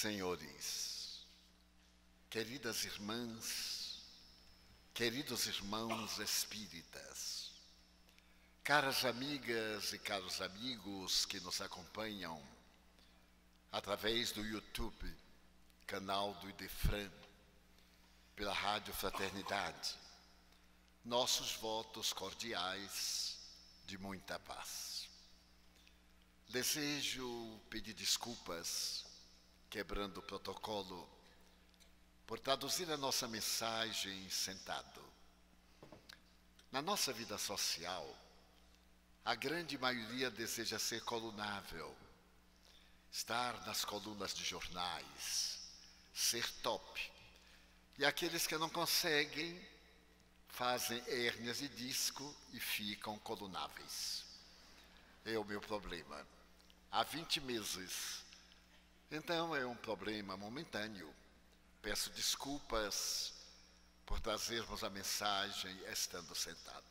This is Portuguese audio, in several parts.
Senhores, queridas irmãs, queridos irmãos espíritas, caras amigas e caros amigos que nos acompanham através do YouTube, canal do Idefran, pela Rádio Fraternidade, nossos votos cordiais de muita paz. Desejo pedir desculpas, quebrando o protocolo, por traduzir a nossa mensagem sentado. Na nossa vida social, a grande maioria deseja ser colunável, estar nas colunas de jornais, ser top. E aqueles que não conseguem fazem hérnias de disco e ficam colunáveis. É o meu problema. Há 20 meses. Então é um problema momentâneo. Peço desculpas por trazermos a mensagem estando sentado.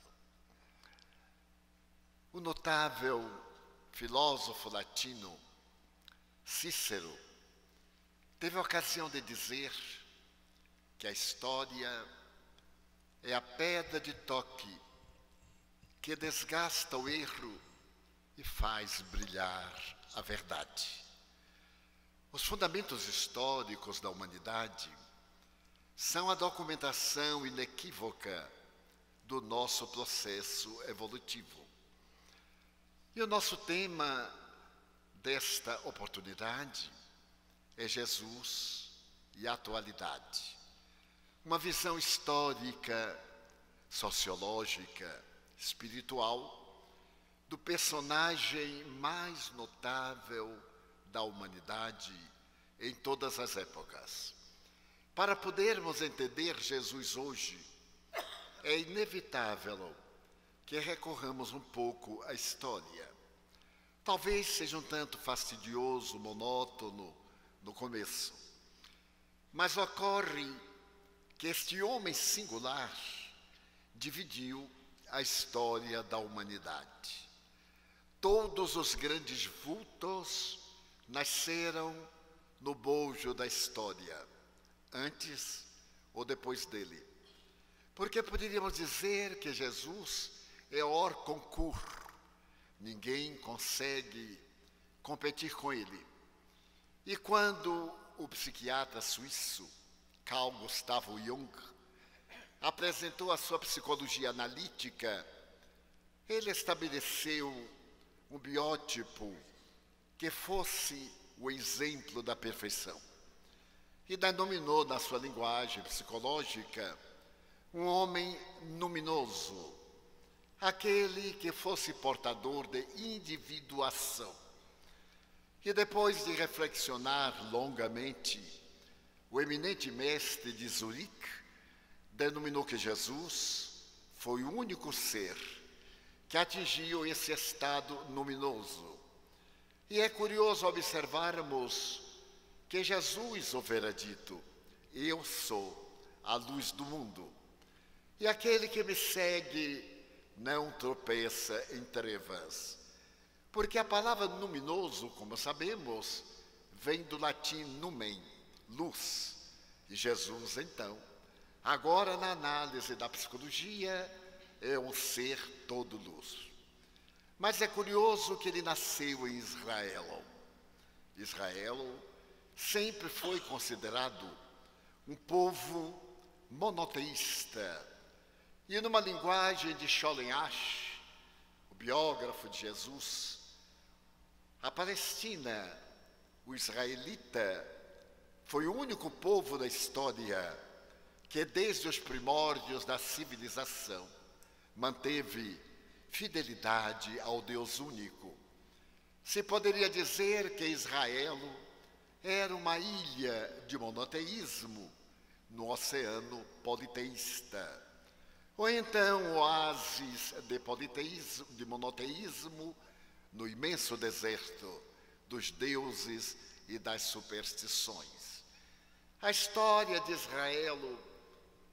O notável filósofo latino Cícero teve a ocasião de dizer que a história é a pedra de toque que desgasta o erro e faz brilhar a verdade. Os fundamentos históricos da humanidade são a documentação inequívoca do nosso processo evolutivo. E o nosso tema desta oportunidade é Jesus e a atualidade. Uma visão histórica, sociológica, espiritual do personagem mais notável da humanidade em todas as épocas. Para podermos entender Jesus hoje, é inevitável que recorramos um pouco à história. Talvez seja um tanto fastidioso, monótono no começo, mas ocorre que este homem singular dividiu a história da humanidade. Todos os grandes vultos nasceram no bojo da história, antes ou depois dele. Porque poderíamos dizer que Jesus é or concur, ninguém consegue competir com ele. E quando o psiquiatra suíço Carl Gustavo Jung apresentou a sua psicologia analítica, ele estabeleceu um biótipo que fosse o exemplo da perfeição. E denominou, na sua linguagem psicológica, um homem luminoso, aquele que fosse portador de individuação. E depois de reflexionar longamente, o eminente mestre de Zurique denominou que Jesus foi o único ser que atingiu esse estado luminoso. E é curioso observarmos que Jesus houvera dito: Eu sou a luz do mundo, e aquele que me segue não tropeça em trevas. Porque a palavra luminoso, como sabemos, vem do latim numen, luz. E Jesus, então, agora na análise da psicologia, é um ser todo luz. Mas é curioso que ele nasceu em Israel. Israel sempre foi considerado um povo monoteísta. E numa linguagem de Sholem Ash, o biógrafo de Jesus, a Palestina, o israelita, foi o único povo da história que desde os primórdios da civilização manteve fidelidade ao Deus único. Se poderia dizer que Israel era uma ilha de monoteísmo no oceano politeísta, ou então oásis de politeísmo, de monoteísmo no imenso deserto dos deuses e das superstições. A história de Israel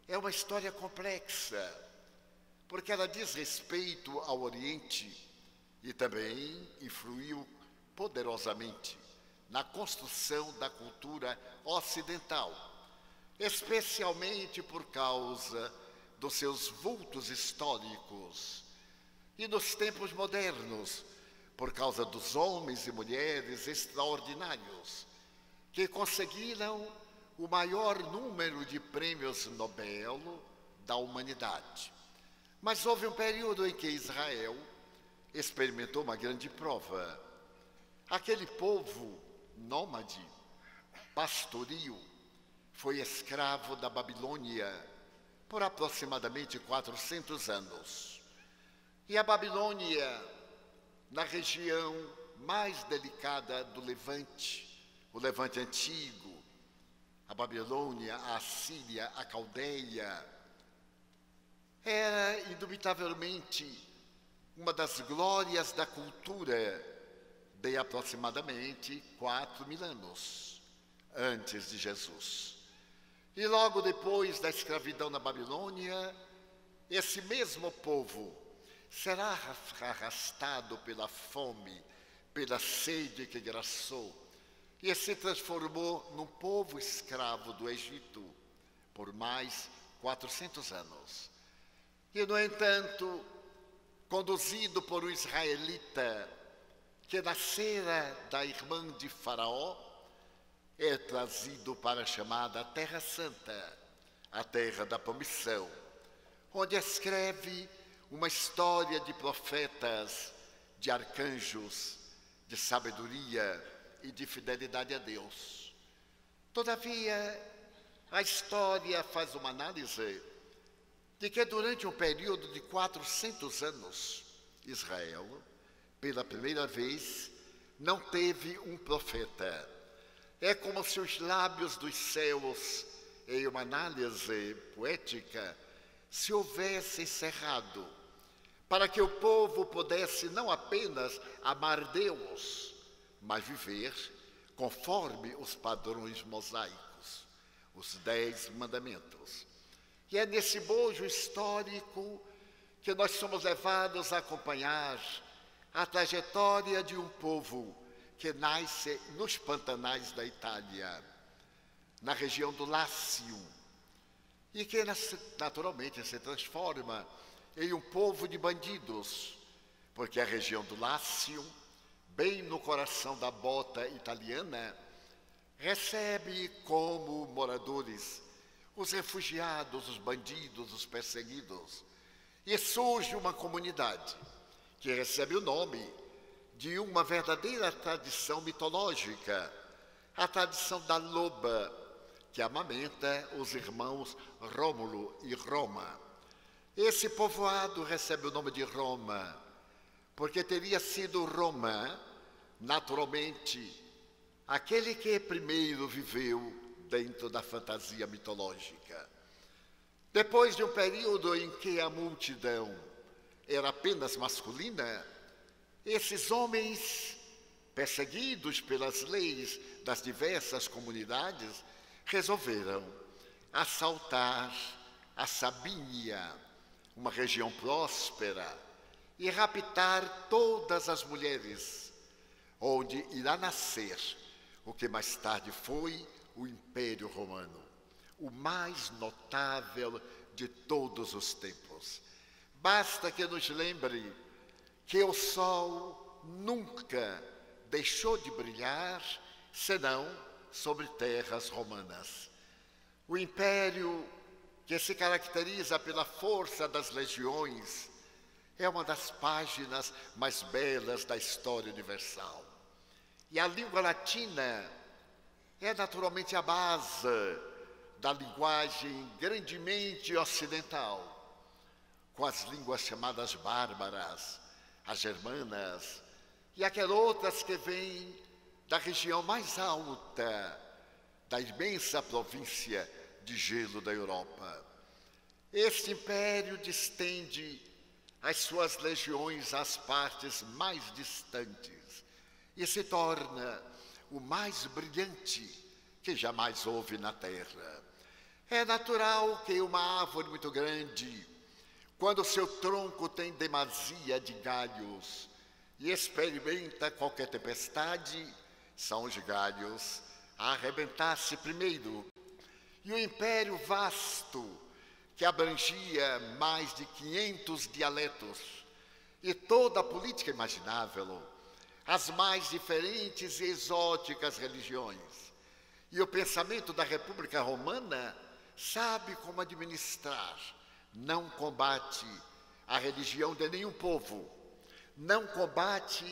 é uma história complexa porque ela diz respeito ao Oriente e também influiu poderosamente na construção da cultura ocidental, especialmente por causa dos seus vultos históricos, e nos tempos modernos, por causa dos homens e mulheres extraordinários que conseguiram o maior número de prêmios Nobel da humanidade. Mas houve um período em que Israel experimentou uma grande prova. Aquele povo nômade, pastoril, foi escravo da Babilônia por aproximadamente 400 anos. E a Babilônia, na região mais delicada do Levante, o Levante antigo, a Babilônia, a Assíria, a Caldeia, era indubitavelmente uma das glórias da cultura de aproximadamente quatro mil anos antes de Jesus. E logo depois da escravidão na Babilônia, esse mesmo povo será arrastado pela fome, pela sede que graçou, e se transformou num povo escravo do Egito por mais 400 anos. E, no entanto, conduzido por um israelita que nascera da irmã de Faraó, é trazido para a chamada Terra Santa, a terra da promissão, onde escreve uma história de profetas, de arcanjos, de sabedoria e de fidelidade a Deus. Todavia, a história faz uma análise de que durante um período de 400 anos, Israel, pela primeira vez, não teve um profeta. É como se os lábios dos céus, em uma análise poética, se houvessem cerrado, para que o povo pudesse não apenas amar Deus, mas viver conforme os padrões mosaicos, os dez mandamentos. E é nesse bojo histórico que nós somos levados a acompanhar a trajetória de um povo que nasce nos pantanais da Itália, na região do Lácio, e que naturalmente se transforma em um povo de bandidos, porque a região do Lácio, bem no coração da bota italiana, recebe como moradores os refugiados, os bandidos, os perseguidos. E surge uma comunidade que recebe o nome de uma verdadeira tradição mitológica, a tradição da loba, que amamenta os irmãos Rômulo e Roma. Esse povoado recebe o nome de Roma, porque teria sido Roma, naturalmente, aquele que primeiro viveu dentro da fantasia mitológica. Depois de um período em que a multidão era apenas masculina, esses homens, perseguidos pelas leis das diversas comunidades, resolveram assaltar a Sabínia, uma região próspera, e raptar todas as mulheres, onde irá nascer o que mais tarde foi o Império Romano, o mais notável de todos os tempos. Basta que nos lembre que o sol nunca deixou de brilhar senão sobre terras romanas. O império que se caracteriza pela força das legiões é uma das páginas mais belas da história universal. E a língua latina é naturalmente a base da linguagem grandemente ocidental, com as línguas chamadas bárbaras, as germanas e aquelas outras que vêm da região mais alta da imensa província de gelo da Europa. Este império distende as suas legiões às partes mais distantes e se torna o mais brilhante que jamais houve na terra. É natural que uma árvore muito grande, quando seu tronco tem demasia de galhos e experimenta qualquer tempestade, São os galhos a arrebentar-se primeiro. E o império vasto, que abrangia mais de 500 dialetos, e toda a política imaginável, as mais diferentes e exóticas religiões. E o pensamento da República Romana sabe como administrar, não combate a religião de nenhum povo, não combate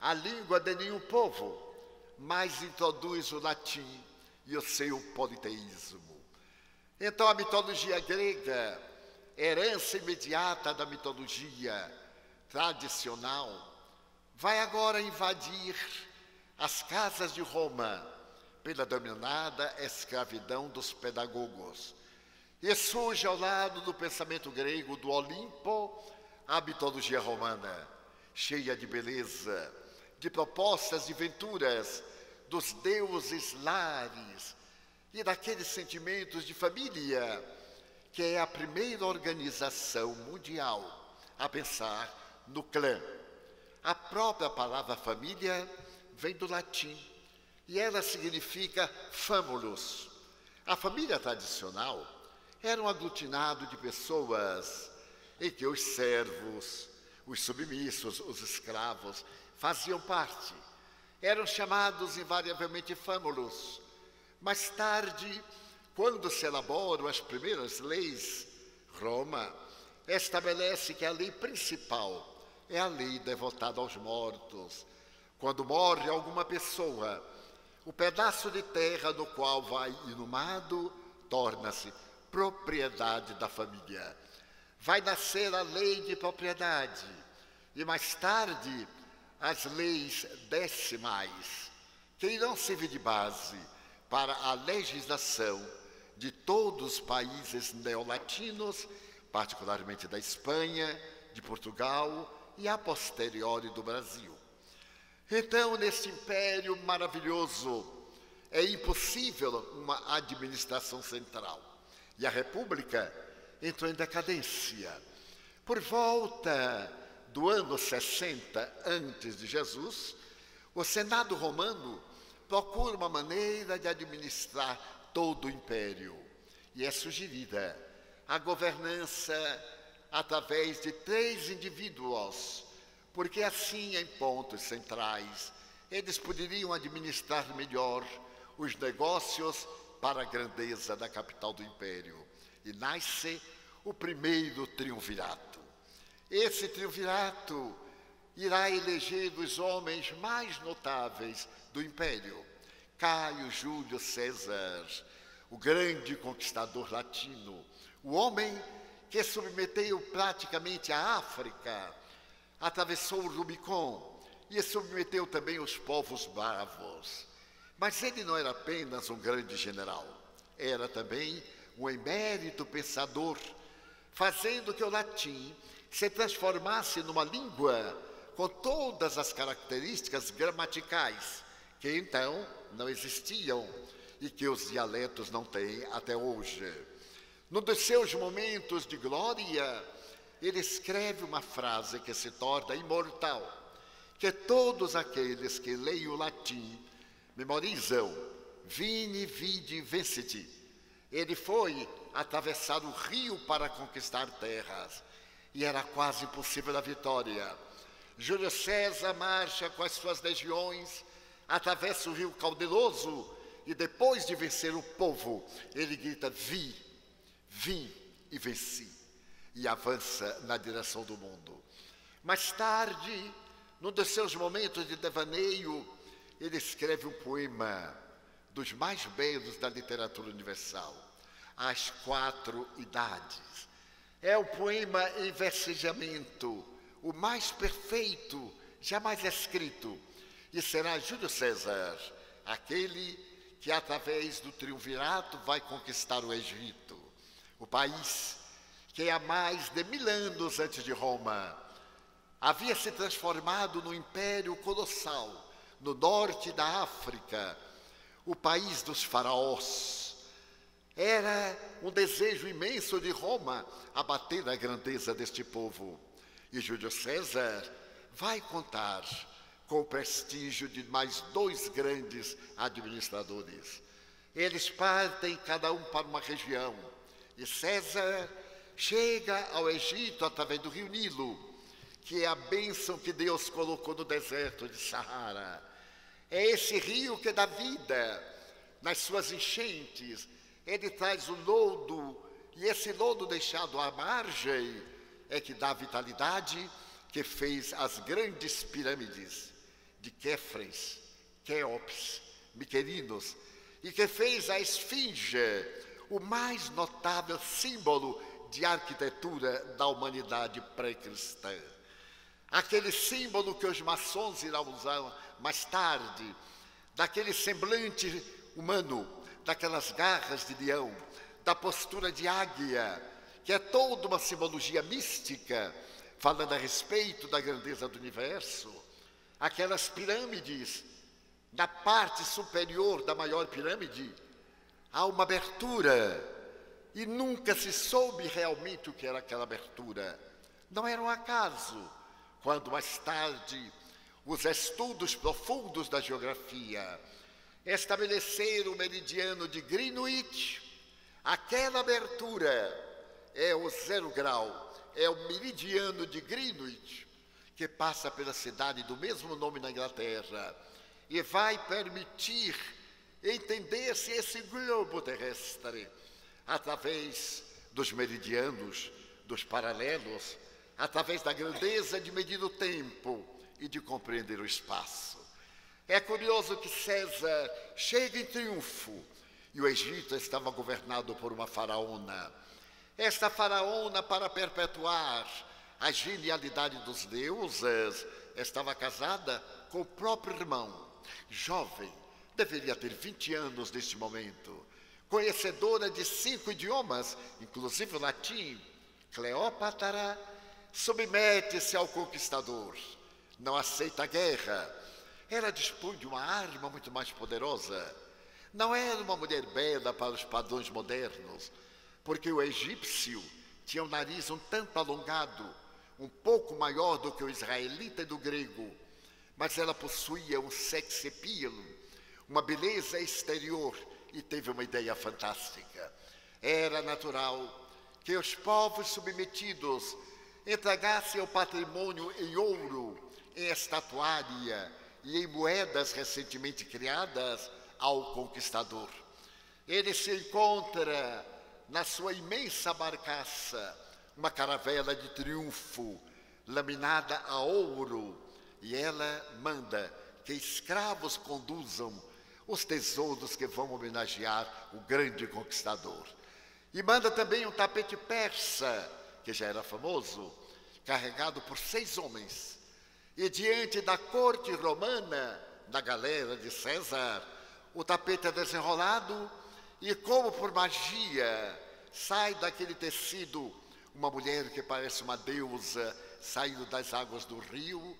a língua de nenhum povo, mas introduz o latim e o seu politeísmo. Então a mitologia grega, herança imediata da mitologia tradicional, vai agora invadir as casas de Roma pela dominada escravidão dos pedagogos. E surge ao lado do pensamento grego do Olimpo a mitologia romana, cheia de beleza, de propostas de venturas dos deuses lares e daqueles sentimentos de família, que é a primeira organização mundial a pensar no clã. A própria palavra família vem do latim e ela significa famulus. A família tradicional era um aglutinado de pessoas em que os servos, os submissos, os escravos faziam parte. Eram chamados invariavelmente famulus. Mais tarde, quando se elaboram as primeiras leis, Roma estabelece que a lei principal é a lei devotada aos mortos. Quando morre alguma pessoa, o pedaço de terra no qual vai inumado torna-se propriedade da família. Vai nascer a lei de propriedade e mais tarde as leis decimais, que irão servir de base para a legislação de todos os países neolatinos, particularmente da Espanha, de Portugal e a posteriori do Brasil. Então, neste império maravilhoso, é impossível uma administração central. E a República entrou em decadência. Por volta do ano 60 antes de Jesus, o Senado romano procura uma maneira de administrar todo o império. E é sugerida a governança através de três indivíduos, porque assim, em pontos centrais, eles poderiam administrar melhor os negócios para a grandeza da capital do império. E nasce o primeiro triunvirato. Esse triunvirato irá eleger os homens mais notáveis do império. Caio Júlio César, o grande conquistador latino, o homem que submeteu praticamente a África, atravessou o Rubicon e submeteu também os povos bravos. Mas ele não era apenas um grande general, era também um emérito pensador, fazendo que o latim se transformasse numa língua com todas as características gramaticais que então não existiam e que os dialetos não têm até hoje. Num dos seus momentos de glória, ele escreve uma frase que se torna imortal, que todos aqueles que leem o latim memorizam, vini, vidi, venciti. Ele foi atravessar o rio para conquistar terras e era quase impossível a vitória. Júlio César marcha com as suas legiões, atravessa o rio Caudaloso e depois de vencer o povo, ele grita: Vi, vim e venci, e avança na direção do mundo. Mais tarde, num dos seus momentos de devaneio, ele escreve um poema dos mais belos da literatura universal, As Quatro Idades. É o poema em versejamento, o mais perfeito jamais escrito, e será Júlio César, aquele que através do triunvirato vai conquistar o Egito o país que há mais de mil anos antes de Roma havia se transformado num império colossal no norte da África, o país dos faraós. Era um desejo imenso de Roma abater a grandeza deste povo. E Júlio César vai contar com o prestígio de mais dois grandes administradores. Eles partem cada um para uma região. E César chega ao Egito através do rio Nilo, que é a bênção que Deus colocou no deserto de Sahara. É esse rio que dá vida nas suas enchentes. Ele traz o lodo, e esse lodo deixado à margem é que dá vitalidade, que fez as grandes pirâmides de Kéfres, Quéops, Miquelinos, e que fez a Esfinge, o mais notável símbolo de arquitetura da humanidade pré-cristã. Aquele símbolo que os maçons irão usar mais tarde, daquele semblante humano, daquelas garras de leão, da postura de águia, que é toda uma simbologia mística, falando a respeito da grandeza do universo. Aquelas pirâmides, na parte superior da maior pirâmide, há uma abertura, e nunca se soube realmente o que era aquela abertura. Não era um acaso, quando mais tarde os estudos profundos da geografia estabeleceram o meridiano de Greenwich, aquela abertura é o zero grau, é o meridiano de Greenwich, que passa pela cidade do mesmo nome na Inglaterra e vai permitir entender-se esse globo terrestre através dos meridianos, dos paralelos, através da grandeza de medir o tempo e de compreender o espaço. É curioso que César chega em triunfo e o Egito estava governado por uma faraona esta faraona, para perpetuar a genialidade dos deuses, estava casada com o próprio irmão, jovem, deveria ter 20 anos neste momento, conhecedora de cinco idiomas, inclusive o latim. Cleópatra submete-se ao conquistador, não aceita a guerra. Ela dispõe de uma arma muito mais poderosa. Não era uma mulher bela para os padrões modernos, porque o egípcio tinha o nariz um tanto alongado, um pouco maior do que o israelita e do grego, mas ela possuía um sex appeal, uma beleza exterior e teve uma ideia fantástica. Era natural que os povos submetidos entregassem o patrimônio em ouro, em estatuária e em moedas recentemente criadas ao conquistador. Ele se encontra na sua imensa barcaça, uma caravela de triunfo, laminada a ouro, e ela manda que escravos conduzam os tesouros que vão homenagear o grande conquistador. E manda também um tapete persa, que já era famoso, carregado por seis homens. E diante da corte romana, da galera de César, o tapete é desenrolado e como por magia, sai daquele tecido uma mulher que parece uma deusa saindo das águas do rio,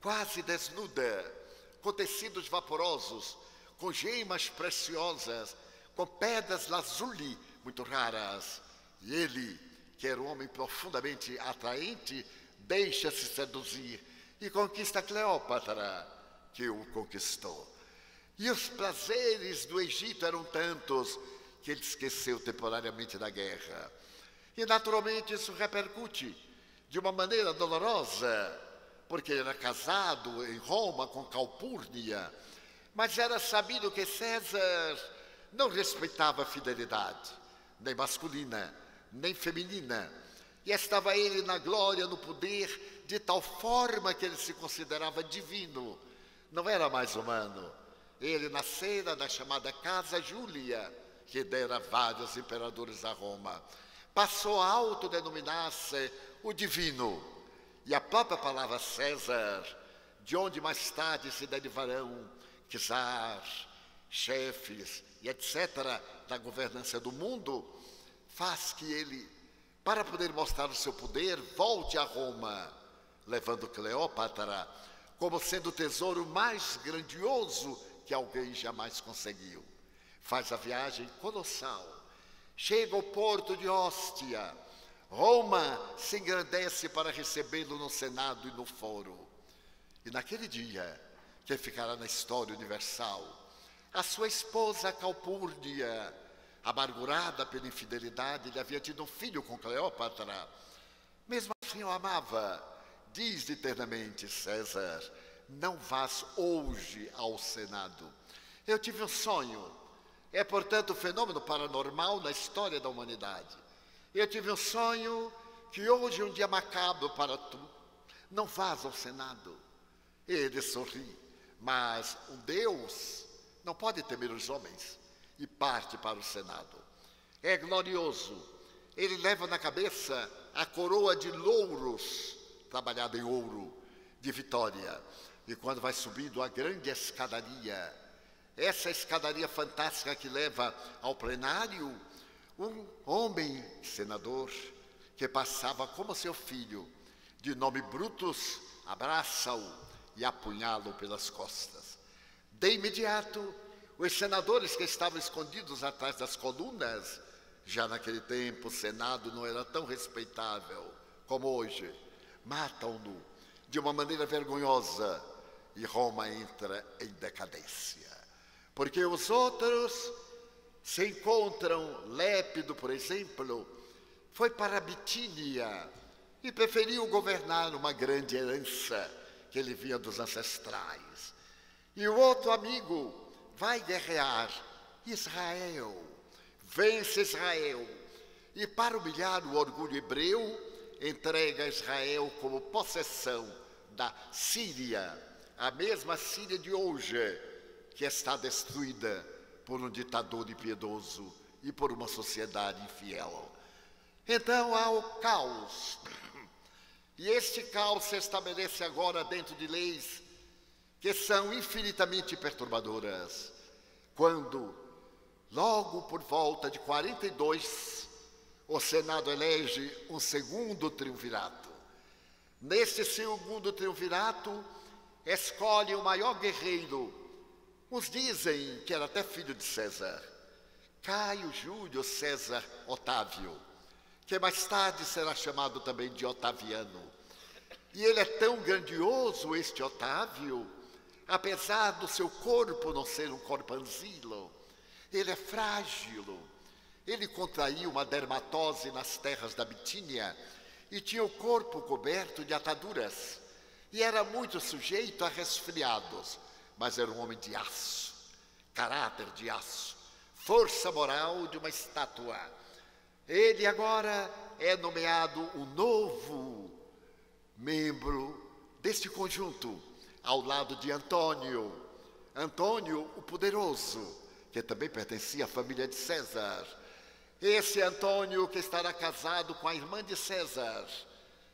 quase desnuda, com tecidos vaporosos, com gemas preciosas, com pedras lazuli muito raras. E ele, que era um homem profundamente atraente, deixa-se seduzir e conquista Cleópatra, que o conquistou. E os prazeres do Egito eram tantos que ele esqueceu temporariamente da guerra. E naturalmente isso repercute de uma maneira dolorosa, porque ele era casado em Roma com Calpurnia, mas era sabido que César não respeitava a fidelidade, nem masculina, nem feminina, e estava ele na glória, no poder, de tal forma que ele se considerava divino, não era mais humano. Ele nascera da chamada Casa Júlia, que dera vários imperadores a Roma. Passou a autodenominar-se o divino. E a própria palavra César, de onde mais tarde se derivarão czar, chefes e etc., da governança do mundo, faz que ele, para poder mostrar o seu poder, volte a Roma, levando Cleópatra como sendo o tesouro mais grandioso que alguém jamais conseguiu. Faz a viagem colossal, chega ao porto de Hóstia. Roma se engrandece para recebê-lo no Senado e no Foro. E naquele dia, que ficará na história universal, a sua esposa Calpurnia, amargurada pela infidelidade, ele havia tido um filho com Cleópatra. Mesmo assim o amava. Diz eternamente César: Não vás hoje ao Senado. Eu tive um sonho. É, portanto, um fenômeno paranormal na história da humanidade. Eu tive um sonho que hoje é um dia macabro para tu. Não vás ao Senado. Ele sorri, mas o Deus não pode temer os homens e parte para o Senado. É glorioso. Ele leva na cabeça a coroa de louros, trabalhada em ouro, de vitória. E quando vai subindo a grande escadaria, essa escadaria fantástica que leva ao plenário, um homem senador que passava como seu filho, de nome Brutus, abraça-o e apunhá-lo pelas costas. De imediato, os senadores que estavam escondidos atrás das colunas, já naquele tempo o Senado não era tão respeitável como hoje, matam-no de uma maneira vergonhosa e Roma entra em decadência. Porque os outros se encontram, Lépido, por exemplo, foi para a Bitínia e preferiu governar uma grande herança que ele via dos ancestrais. E o outro amigo vai guerrear Israel, vence Israel. E para humilhar o orgulho hebreu, entrega Israel como possessão da Síria, a mesma Síria de hoje, que está destruída por um ditador impiedoso e por uma sociedade infiel. Então há o caos e este caos se estabelece agora dentro de leis que são infinitamente perturbadoras. Quando, logo por volta de 42, o Senado elege um segundo triunvirato. Neste segundo triunvirato, escolhe o maior guerreiro. Uns dizem que era até filho de César, Caio Júlio César Otávio que mais tarde será chamado também de Otaviano. E ele é tão grandioso, este Otávio, apesar do seu corpo não ser um corpanzilo, ele é frágil. Ele contraiu uma dermatose nas terras da Bitínia e tinha o corpo coberto de ataduras. E era muito sujeito a resfriados, mas era um homem de aço, caráter de aço, força moral de uma estátua ele agora é nomeado o novo membro deste conjunto, ao lado de Antônio. Antônio, o poderoso, que também pertencia à família de César. Esse Antônio que estará casado com a irmã de César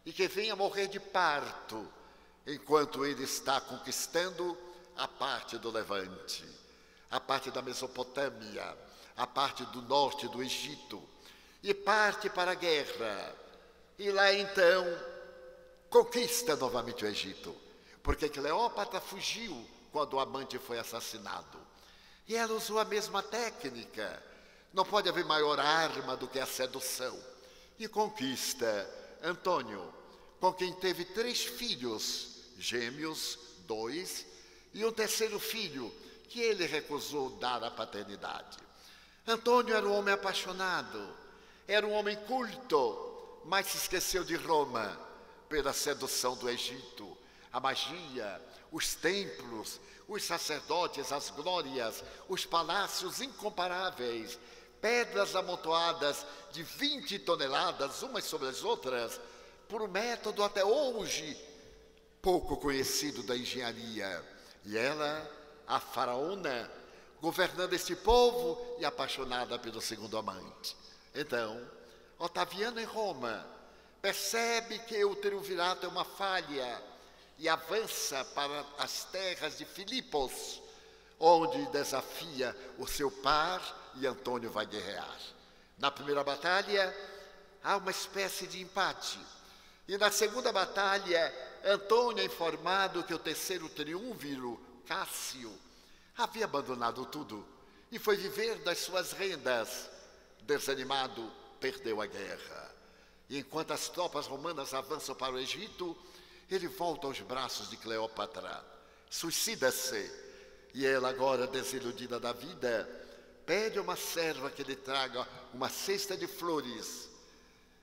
e que vem a morrer de parto, enquanto ele está conquistando a parte do Levante, a parte da Mesopotâmia, a parte do norte do Egito e parte para a guerra. E lá então conquista novamente o Egito, porque Cleópatra fugiu quando o amante foi assassinado. E ela usou a mesma técnica. Não pode haver maior arma do que a sedução. E conquista Antônio, com quem teve três filhos, gêmeos, dois, e um terceiro filho, que ele recusou dar a paternidade. Antônio era um homem apaixonado, era um homem culto, mas se esqueceu de Roma pela sedução do Egito, a magia, os templos, os sacerdotes, as glórias, os palácios incomparáveis, pedras amontoadas de 20 toneladas umas sobre as outras, por um método até hoje pouco conhecido da engenharia. E ela, a faraona, governando este povo e apaixonada pelo segundo amante. Então, Otaviano em Roma percebe que o triunvirato é uma falha e avança para as terras de Filipos, onde desafia o seu par e Antônio vai guerrear. Na primeira batalha, há uma espécie de empate. E na segunda batalha, Antônio é informado que o terceiro triunviro, Cássio, havia abandonado tudo e foi viver das suas rendas desanimado, perdeu a guerra. E enquanto as tropas romanas avançam para o Egito, ele volta aos braços de Cleópatra, suicida-se, e ela, agora desiludida da vida, pede a uma serva que lhe traga uma cesta de flores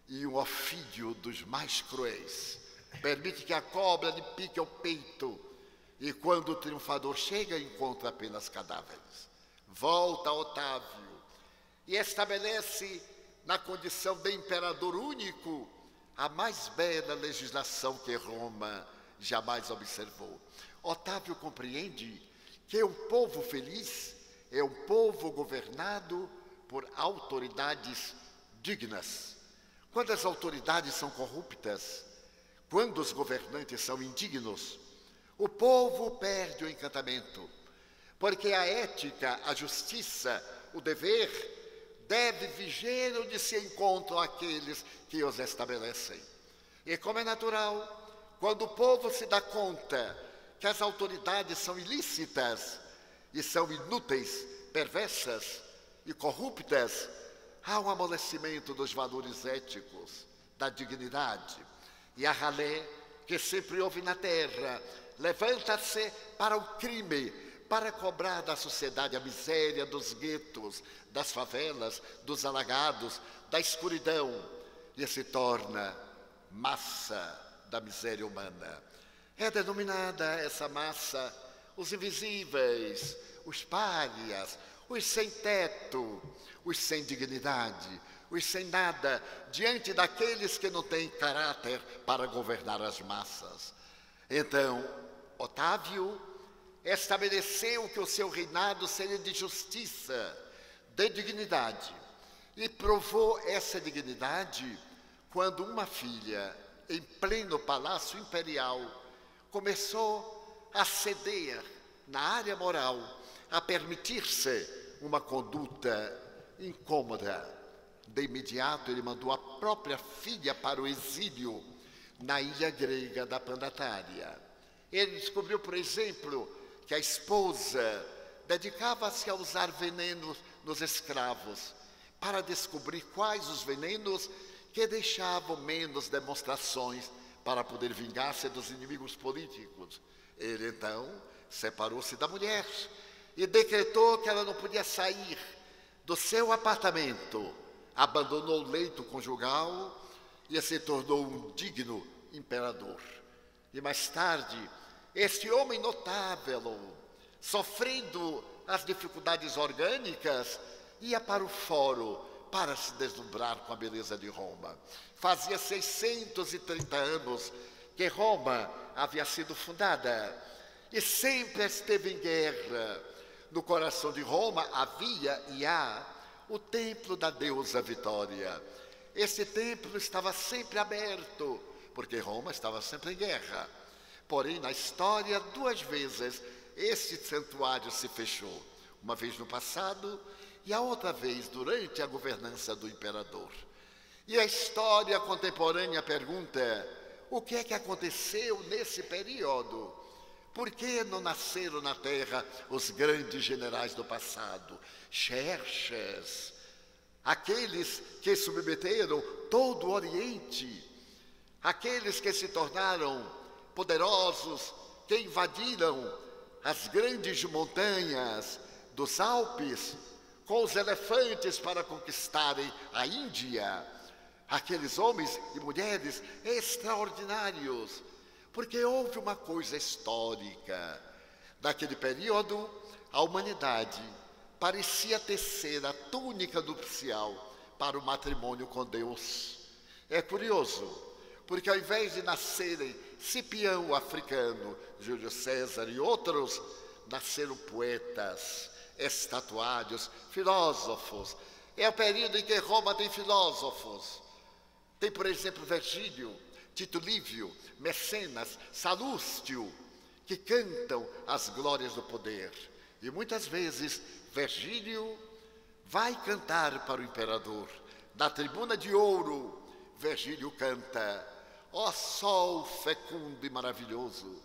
e um ofídio dos mais cruéis. Permite que a cobra lhe pique o peito, e quando o triunfador chega, encontra apenas cadáveres. Volta Otávio e estabelece na condição de imperador único a mais bela legislação que Roma jamais observou. Otávio compreende que um povo feliz é um povo governado por autoridades dignas. Quando as autoridades são corruptas, quando os governantes são indignos, o povo perde o encantamento, porque a ética, a justiça, o dever deve vigiar onde se encontram aqueles que os estabelecem. E como é natural, quando o povo se dá conta que as autoridades são ilícitas e são inúteis, perversas e corruptas, há um amolecimento dos valores éticos, da dignidade. E a ralé que sempre houve na terra levanta-se para o crime, para cobrar da sociedade a miséria dos guetos, das favelas, dos alagados, da escuridão, e se torna massa da miséria humana. É denominada essa massa os invisíveis, os párias, os sem teto, os sem dignidade, os sem nada, diante daqueles que não têm caráter para governar as massas. Então, Otávio estabeleceu que o seu reinado seria de justiça, de dignidade. E provou essa dignidade quando uma filha, em pleno palácio imperial, começou a ceder na área moral, a permitir-se uma conduta incômoda. De imediato, ele mandou a própria filha para o exílio na ilha grega da Pandatária. Ele descobriu, por exemplo, que a esposa dedicava-se a usar venenos nos escravos para descobrir quais os venenos que deixavam menos demonstrações para poder vingar-se dos inimigos políticos. Ele então separou-se da mulher e decretou que ela não podia sair do seu apartamento, abandonou o leito conjugal e se tornou um digno imperador. E mais tarde, este homem notável, sofrendo as dificuldades orgânicas, ia para o fórum para se deslumbrar com a beleza de Roma. Fazia 630 anos que Roma havia sido fundada e sempre esteve em guerra. No coração de Roma havia e há o templo da deusa Vitória. Esse templo estava sempre aberto, porque Roma estava sempre em guerra. Porém, na história, duas vezes esse santuário se fechou. Uma vez no passado e a outra vez durante a governança do imperador. E a história contemporânea pergunta: o que é que aconteceu nesse período? Por que não nasceram na terra os grandes generais do passado? Xerxes, aqueles que submeteram todo o Oriente, aqueles que se tornaram poderosos que invadiram as grandes montanhas dos Alpes com os elefantes para conquistarem a Índia. Aqueles homens e mulheres extraordinários, porque houve uma coisa histórica. Naquele período, a humanidade parecia tecer a túnica nupcial para o matrimônio com Deus. É curioso, porque ao invés de nascerem Cipião o africano, Júlio César e outros, nasceram poetas, estatuários, filósofos. É o período em que Roma tem filósofos. Tem, por exemplo, Virgílio, Tito Lívio, Mecenas, Salústio, que cantam as glórias do poder. E muitas vezes Virgílio vai cantar para o imperador. Da tribuna de ouro, Virgílio canta: Ó sol fecundo e maravilhoso,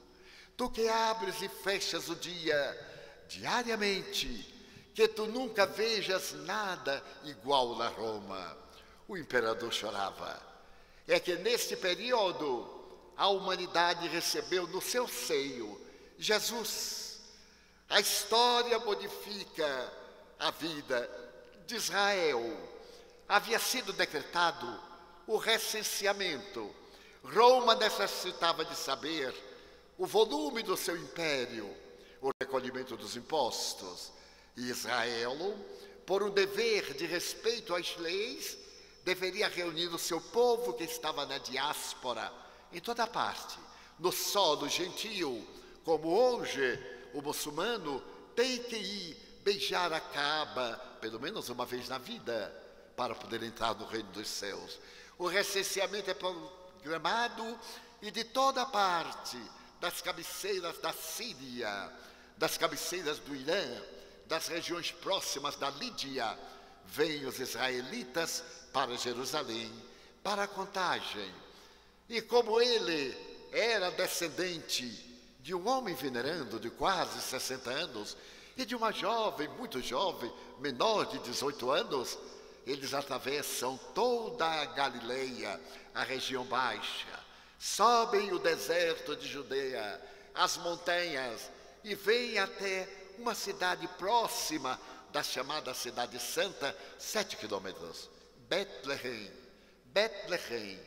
tu que abres e fechas o dia diariamente, que tu nunca vejas nada igual na Roma. O imperador chorava. É que neste período a humanidade recebeu no seu seio Jesus. A história modifica a vida de Israel. Havia sido decretado o recenseamento. Roma necessitava de saber o volume do seu império, o recolhimento dos impostos. E Israel, por um dever de respeito às leis, deveria reunir o seu povo que estava na diáspora, em toda parte, no solo gentil, como hoje o muçulmano tem que ir beijar a Caba, pelo menos uma vez na vida, para poder entrar no reino dos céus. O recenseamento é programado e de toda parte, das cabeceiras da Síria, das cabeceiras do Irã, das regiões próximas da Lídia, vêm os israelitas para Jerusalém, para a contagem. E como ele era descendente de um homem venerando de quase 60 anos e de uma jovem, muito jovem, menor de 18 anos, eles atravessam toda a Galileia, a região baixa, sobem o deserto de Judeia, as montanhas e vêm até uma cidade próxima da chamada Cidade Santa, sete quilômetros. Betlehem. Betlehem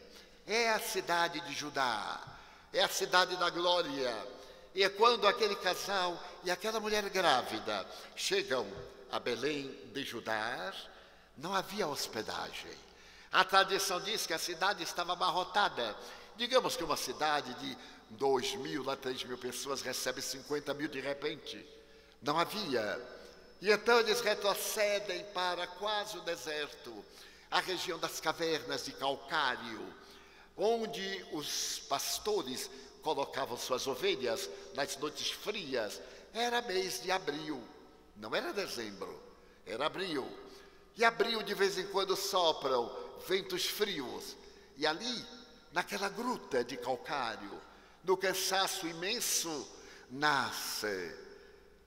é a cidade de Judá, é a cidade da glória. E é quando aquele casal e aquela mulher grávida chegam a Belém de Judá, não havia hospedagem. A tradição diz que a cidade estava abarrotada. Digamos que uma cidade de dois mil a três mil pessoas recebe 50 mil de repente. Não havia. E então eles retrocedem para quase o deserto a região das cavernas de calcário, onde os pastores colocavam suas ovelhas nas noites frias. Era mês de abril, não era dezembro, era abril. E abril de vez em quando sopram ventos frios. E ali, naquela gruta de calcário, no cansaço imenso, nasce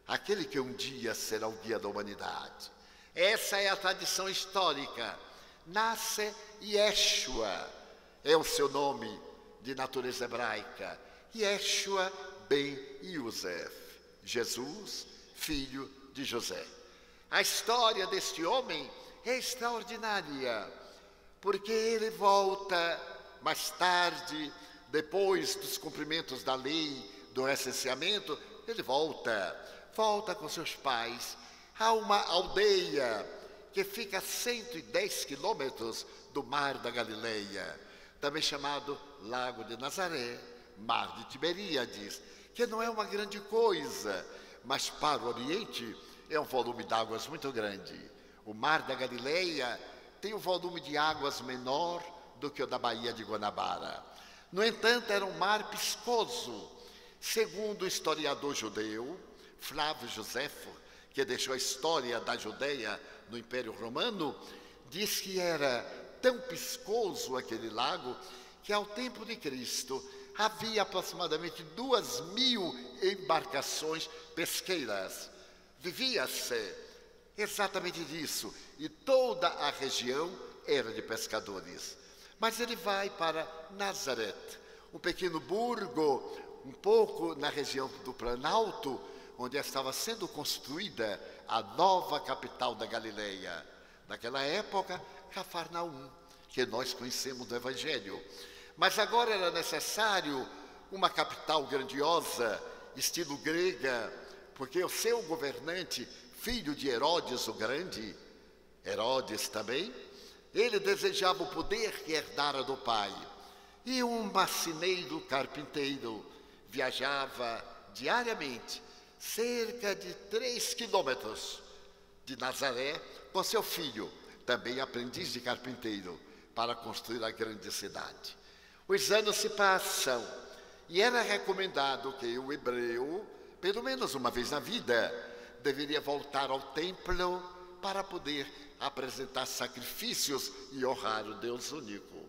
aquele que um dia será o guia da humanidade. Essa é a tradição histórica nasce Yeshua, é o seu nome de natureza hebraica. Yeshua ben Yosef, Jesus, filho de José. A história deste homem é extraordinária, porque ele volta mais tarde, depois dos cumprimentos da lei, do recenseamento, ele volta, volta com seus pais a uma aldeia que fica a 110 quilômetros do Mar da Galileia, também chamado Lago de Nazaré, Mar de Tiberíades, que não é uma grande coisa, mas para o Oriente é um volume de águas muito grande. O Mar da Galileia tem um volume de águas menor do que o da Baía de Guanabara. No entanto, era um mar piscoso. Segundo o historiador judeu, Flávio Josefo, que deixou a história da Judeia no Império Romano, diz que era tão piscoso aquele lago que ao tempo de Cristo havia aproximadamente duas mil embarcações pesqueiras. Vivia-se exatamente disso e toda a região era de pescadores. Mas ele vai para Nazaré, um pequeno burgo, um pouco na região do Planalto, onde estava sendo construída a nova capital da Galileia. Naquela época, Cafarnaum, que nós conhecemos do Evangelho. Mas agora era necessário uma capital grandiosa, estilo grega, porque o seu governante, filho de Herodes o Grande, Herodes também, ele desejava o poder que herdara do pai. E um marceneiro carpinteiro viajava diariamente cerca de três quilômetros de Nazaré, com seu filho, também aprendiz de carpinteiro, para construir a grande cidade. Os anos se passam e era recomendado que o hebreu, pelo menos uma vez na vida, deveria voltar ao templo para poder apresentar sacrifícios e honrar o Deus único.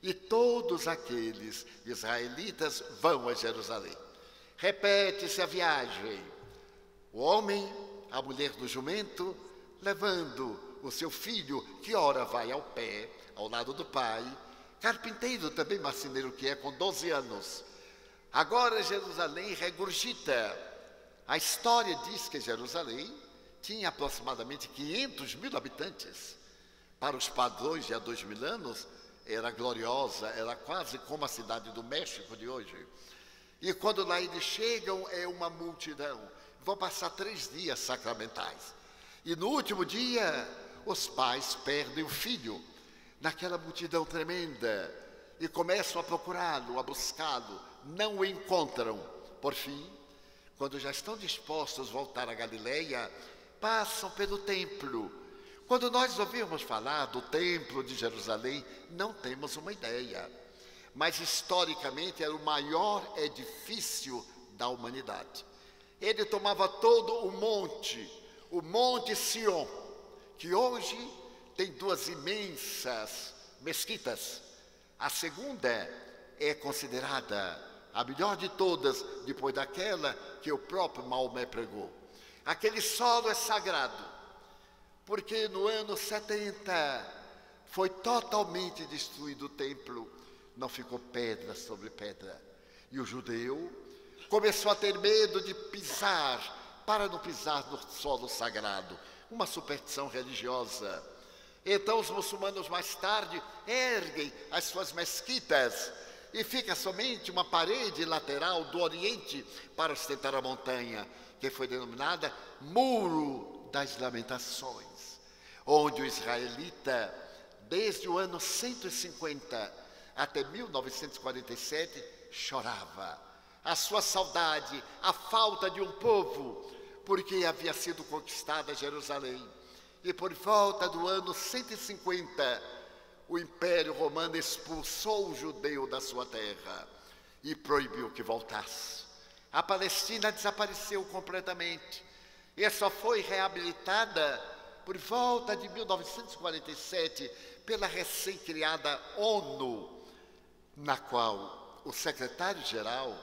E todos aqueles israelitas vão a Jerusalém. Repete-se a viagem. O homem, a mulher do jumento, levando o seu filho, que ora vai ao pé, ao lado do pai, carpinteiro também marceneiro que é, com 12 anos. Agora Jerusalém regurgita. A história diz que Jerusalém tinha aproximadamente 500 mil habitantes. Para os padrões de há dois mil anos, era gloriosa, era quase como a cidade do México de hoje. E quando lá eles chegam, é uma multidão. Vão passar três dias sacramentais. E no último dia, os pais perdem o filho naquela multidão tremenda e começam a procurá-lo, a buscá-lo. Não o encontram. Por fim, quando já estão dispostos a voltar a Galileia, passam pelo templo quando nós ouvimos falar do Templo de Jerusalém, não temos uma ideia. Mas historicamente era o maior edifício da humanidade. Ele tomava todo o monte, o Monte Sion, que hoje tem duas imensas mesquitas. A segunda é considerada a melhor de todas, depois daquela que o próprio Maomé pregou. Aquele solo é sagrado porque no ano 70 foi totalmente destruído o templo, não ficou pedra sobre pedra. E o judeu começou a ter medo de pisar, para não pisar no solo sagrado, uma superstição religiosa. Então os muçulmanos mais tarde erguem as suas mesquitas e fica somente uma parede lateral do Oriente para ostentar a montanha, que foi denominada Muro das Lamentações onde o israelita, desde o ano 150 até 1947, chorava. A sua saudade, a falta de um povo, porque havia sido conquistada Jerusalém. E por volta do ano 150, o Império Romano expulsou o judeu da sua terra e proibiu que voltasse. A Palestina desapareceu completamente e só foi reabilitada por volta de 1947, pela recém-criada ONU, na qual o secretário-geral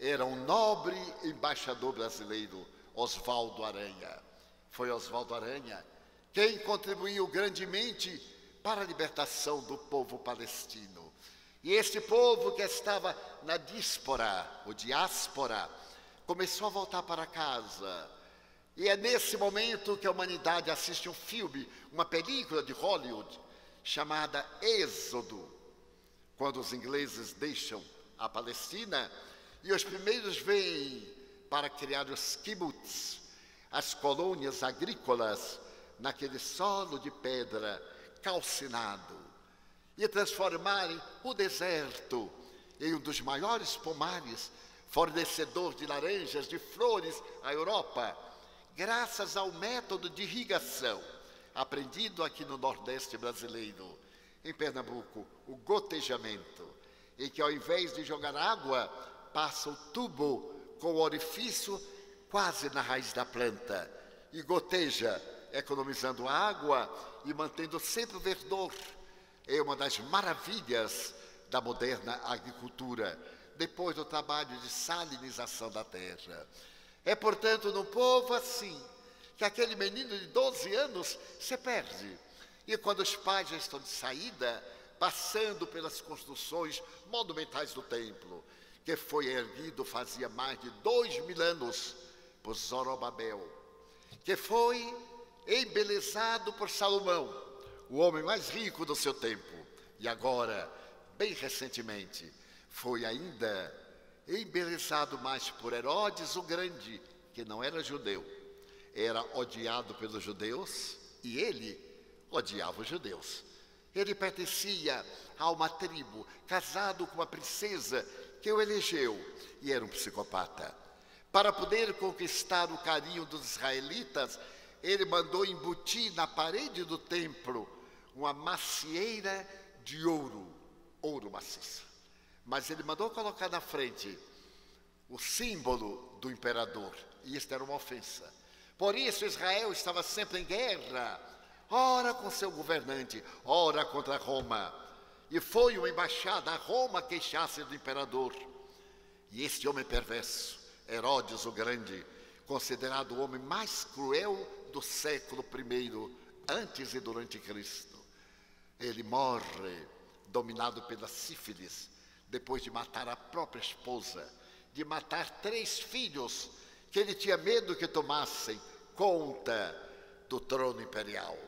era um nobre embaixador brasileiro, Oswaldo Aranha. Foi Oswaldo Aranha quem contribuiu grandemente para a libertação do povo palestino. E este povo que estava na díspora, ou diáspora, começou a voltar para casa e é nesse momento que a humanidade assiste um filme, uma película de Hollywood, chamada Êxodo, quando os ingleses deixam a Palestina e os primeiros vêm para criar os kibbutz, as colônias agrícolas, naquele solo de pedra calcinado, e transformarem o deserto em um dos maiores pomares, fornecedor de laranjas, de flores à Europa graças ao método de irrigação aprendido aqui no Nordeste brasileiro, em Pernambuco, o gotejamento, em que ao invés de jogar água, passa o tubo com o orifício quase na raiz da planta e goteja, economizando água e mantendo sempre o verdor. É uma das maravilhas da moderna agricultura, depois do trabalho de salinização da terra. É, portanto, no povo assim, que aquele menino de 12 anos se perde. E quando os pais já estão de saída, passando pelas construções monumentais do templo, que foi erguido fazia mais de dois mil anos por Zorobabel, que foi embelezado por Salomão, o homem mais rico do seu tempo, e agora, bem recentemente, foi ainda embelezado mais por Herodes o Grande, que não era judeu, era odiado pelos judeus e ele odiava os judeus. Ele pertencia a uma tribo, casado com uma princesa que o elegeu e era um psicopata. Para poder conquistar o carinho dos israelitas, ele mandou embutir na parede do templo uma macieira de ouro, ouro maciço. Mas ele mandou colocar na frente o símbolo do imperador, e isto era uma ofensa. Por isso Israel estava sempre em guerra, ora com seu governante, ora contra Roma. E foi uma embaixada a Roma queixar-se do imperador. E este homem perverso, Herodes o Grande, considerado o homem mais cruel do século I, antes e durante Cristo, ele morre dominado pela sífilis, depois de matar a própria esposa, de matar três filhos que ele tinha medo que tomassem conta do trono imperial.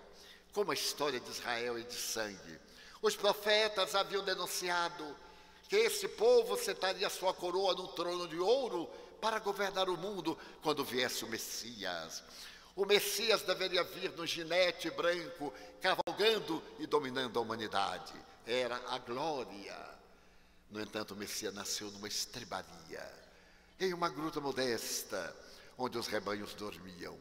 Como a história de Israel e de sangue. Os profetas haviam denunciado que esse povo sentaria sua coroa no trono de ouro para governar o mundo quando viesse o Messias. O Messias deveria vir no ginete branco, cavalgando e dominando a humanidade. Era a glória. No entanto, o Messias nasceu numa estrebaria, em uma gruta modesta, onde os rebanhos dormiam.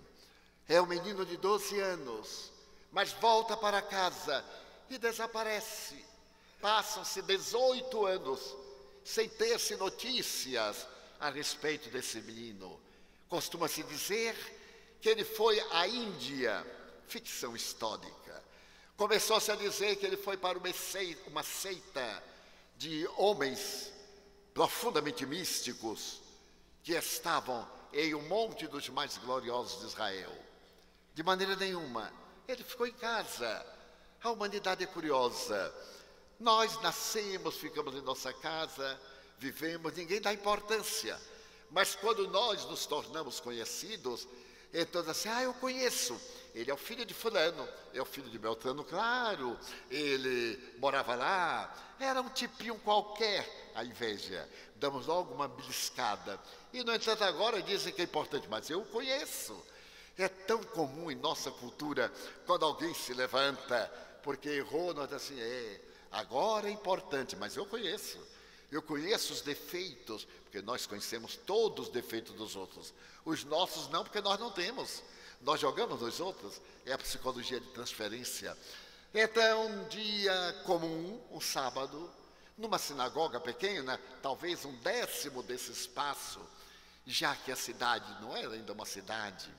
É um menino de 12 anos, mas volta para casa e desaparece. Passam-se 18 anos sem ter-se notícias a respeito desse menino. Costuma-se dizer que ele foi à Índia, ficção histórica. Começou-se a dizer que ele foi para uma seita, uma seita de homens profundamente místicos que estavam em um monte dos mais gloriosos de Israel. De maneira nenhuma, ele ficou em casa. A humanidade é curiosa. Nós nascemos, ficamos em nossa casa, vivemos, ninguém dá importância. Mas quando nós nos tornamos conhecidos, então assim, ah, eu conheço. Ele é o filho de fulano, é o filho de Beltrano, claro. Ele morava lá. Era um tipinho qualquer, a inveja. Damos logo uma beliscada. E, no entanto, agora dizem que é importante, mas eu conheço. É tão comum em nossa cultura, quando alguém se levanta porque errou, nós assim, é, agora é importante, mas eu conheço. Eu conheço os defeitos, porque nós conhecemos todos os defeitos dos outros. Os nossos não, porque nós não temos. Nós jogamos nos outros. É a psicologia de transferência. Então, um dia comum, um sábado, numa sinagoga pequena, talvez um décimo desse espaço, já que a cidade não era ainda uma cidade,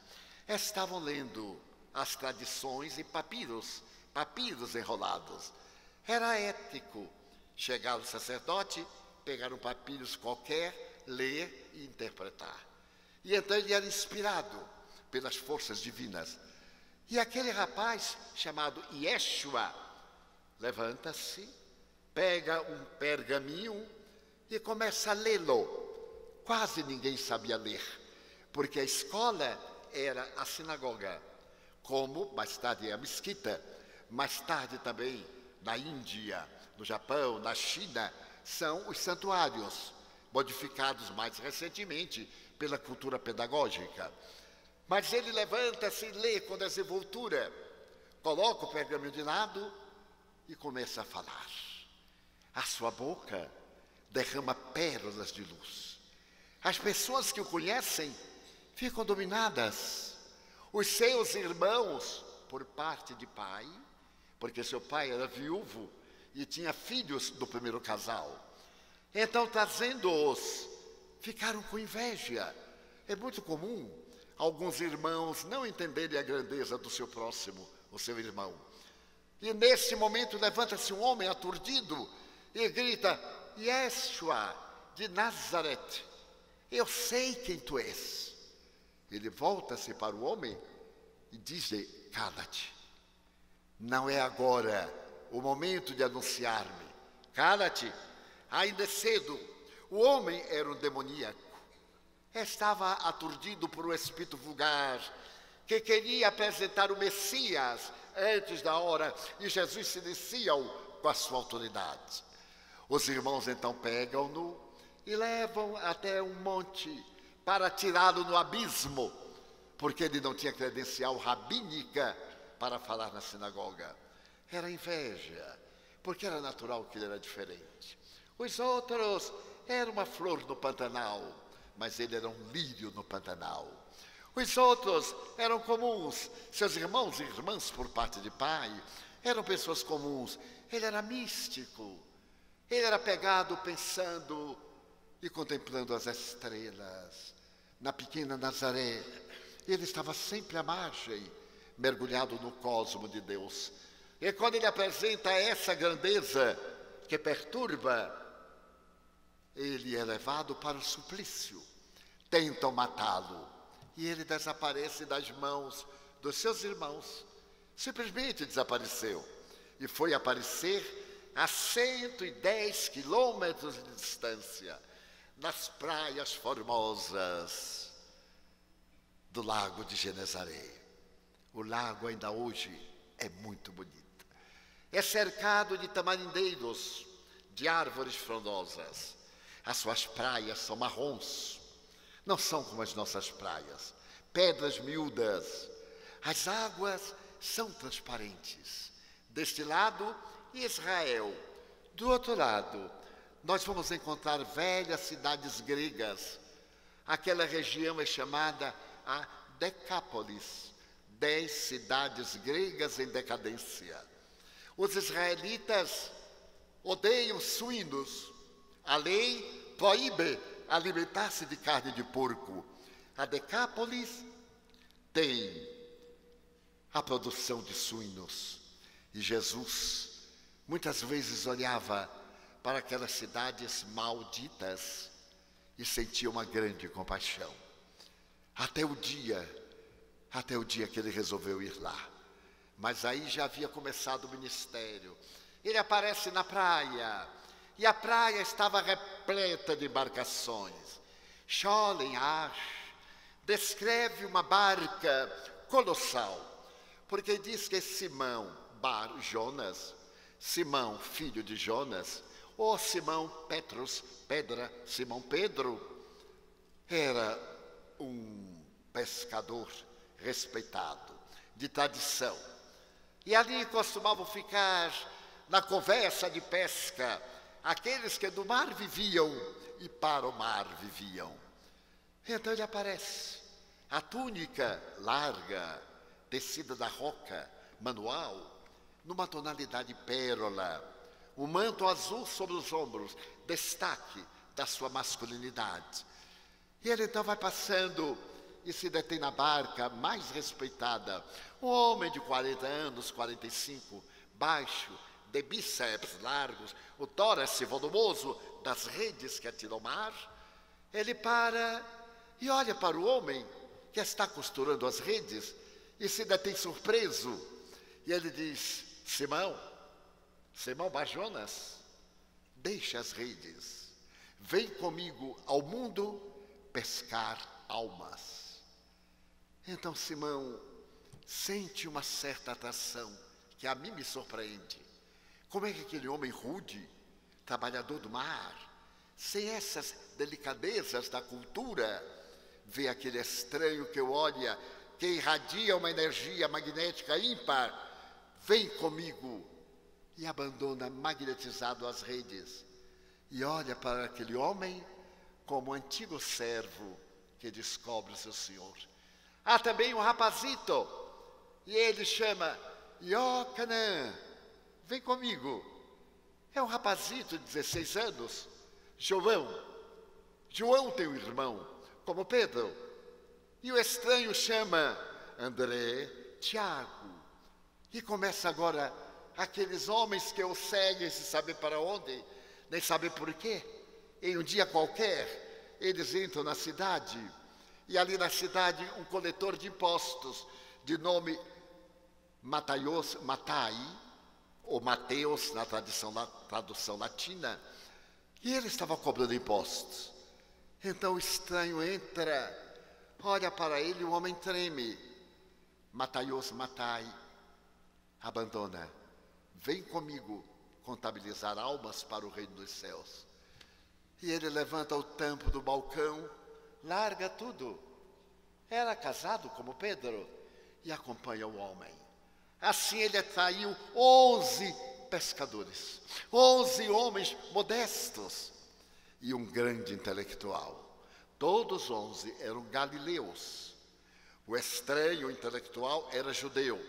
estavam lendo as tradições e papiros, papiros enrolados. Era ético chegar o sacerdote, pegar um papyrus qualquer, ler e interpretar. E então ele era inspirado pelas forças divinas. E aquele rapaz chamado Yeshua levanta-se, pega um pergaminho e começa a lê-lo. Quase ninguém sabia ler, porque a escola era a sinagoga, como mais tarde é a mesquita, mais tarde também na Índia, no Japão, na China, são os santuários, modificados mais recentemente pela cultura pedagógica. Mas ele levanta-se e lê com desenvoltura, coloca o pergaminho de lado e começa a falar. A sua boca derrama pérolas de luz. As pessoas que o conhecem ficam dominadas. Os seus irmãos, por parte de pai, porque seu pai era viúvo e tinha filhos do primeiro casal. Então, trazendo-os, ficaram com inveja. É muito comum alguns irmãos não entenderem a grandeza do seu próximo, o seu irmão. E nesse momento levanta-se um homem aturdido e grita: Yeshua de Nazaré, eu sei quem tu és. Ele volta-se para o homem e diz-lhe: Cala-te, não é agora o momento de anunciar-me. Cala-te, ainda é cedo. O homem era um demoníaco. Estava aturdido por um espírito vulgar que queria apresentar o Messias antes da hora e Jesus se inicia-o com a sua autoridade. Os irmãos então pegam-no e levam até um monte para tirá-lo no abismo, porque ele não tinha credencial rabínica para falar na sinagoga. Era inveja, porque era natural que ele era diferente. Os outros eram uma flor no Pantanal, mas ele era um lírio no Pantanal. Os outros eram comuns, seus irmãos e irmãs por parte de pai eram pessoas comuns. Ele era místico, ele era pegado pensando e contemplando as estrelas. Na pequena Nazaré, ele estava sempre à margem mergulhado no cosmo de Deus. E quando ele apresenta essa grandeza que perturba, ele é levado para o suplício. Tentam matá-lo e ele desaparece das mãos dos seus irmãos. Simplesmente desapareceu. E foi aparecer a 110 quilômetros de distância, nas praias formosas do lago de Genezaré. O lago ainda hoje é muito bonito. É cercado de tamarindeiros, de árvores frondosas. As suas praias são marrons, não são como as nossas praias, pedras miúdas. As águas são transparentes. Deste lado, Israel. Do outro lado, nós vamos encontrar velhas cidades gregas. Aquela região é chamada a Decápolis, dez cidades gregas em decadência. Os israelitas odeiam suínos. A lei proíbe alimentar-se de carne de porco. A Decápolis tem a produção de suínos. E Jesus muitas vezes olhava para aquelas cidades malditas e sentia uma grande compaixão. Até o dia, até o dia que ele resolveu ir lá. Mas aí já havia começado o ministério. Ele aparece na praia, e a praia estava repleta de embarcações. Scholem Ash descreve uma barca colossal, porque diz que Simão, Bar Jonas, Simão, filho de Jonas, ou Simão Petrus, Pedra, Simão Pedro, era um pescador respeitado, de tradição. E ali costumavam ficar na conversa de pesca aqueles que do mar viviam e para o mar viviam. Então ele aparece, a túnica larga, tecida da roca, manual, numa tonalidade pérola, o manto azul sobre os ombros, destaque da sua masculinidade. E ele então vai passando e se detém na barca mais respeitada. Um homem de 40 anos, 45, baixo, de bíceps largos, o tórax volumoso das redes que atira ao mar. Ele para e olha para o homem que está costurando as redes e se detém surpreso. E ele diz: Simão, Simão Bajonas, deixa as redes, vem comigo ao mundo pescar almas. Então Simão sente uma certa atração que a mim me surpreende. Como é que aquele homem rude, trabalhador do mar, sem essas delicadezas da cultura, vê aquele estranho que olha, que irradia uma energia magnética ímpar, vem comigo e abandona magnetizado as redes e olha para aquele homem como um antigo servo que descobre seu senhor. Há também um rapazito e ele chama Iocanã vem comigo. É um rapazito de 16 anos, João. João tem um irmão, como Pedro. E o estranho chama André, Tiago. E começa agora aqueles homens que o seguem sem saber para onde, nem saber por quê. Em um dia qualquer, eles entram na cidade. E ali na cidade, um coletor de impostos, de nome Mataios, Matai, ou Mateus, na tradição, na tradução latina, e ele estava cobrando impostos. Então o estranho entra, olha para ele, o homem treme. Mataios, matai, abandona. Vem comigo contabilizar almas para o reino dos céus. E ele levanta o tampo do balcão, larga tudo. Era casado como Pedro e acompanha o homem. Assim ele atraiu onze pescadores, onze homens modestos e um grande intelectual. Todos onze eram galileus. O estranho intelectual era judeu.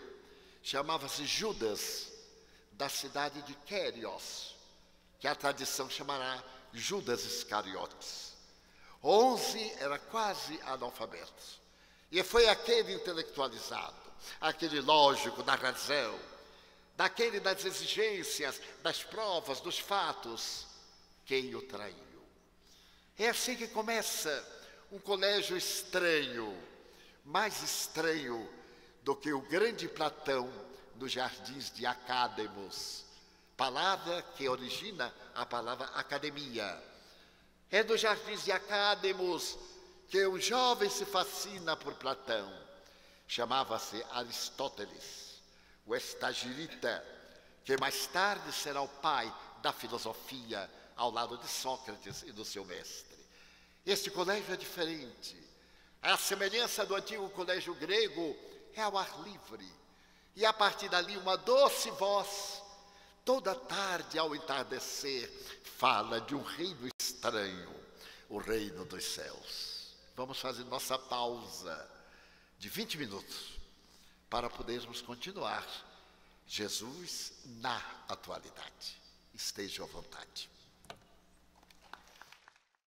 Chamava-se Judas, da cidade de Quérios, que a tradição chamará Judas Iscariotes. Onze era quase analfabetos. E foi aquele intelectualizado aquele lógico da razão, daquele das exigências, das provas, dos fatos, quem o traiu. É assim que começa um colégio estranho, mais estranho do que o grande Platão nos jardins de Acádemos, palavra que origina a palavra academia. É do Jardins de Academos que um jovem se fascina por Platão. Chamava-se Aristóteles, o estagirita, que mais tarde será o pai da filosofia ao lado de Sócrates e do seu mestre. Este colégio é diferente. A semelhança do antigo colégio grego é ao ar livre. E a partir dali, uma doce voz, toda tarde ao entardecer, fala de um reino estranho, o reino dos céus. Vamos fazer nossa pausa de 20 minutos para podermos continuar Jesus na atualidade. Esteja à vontade.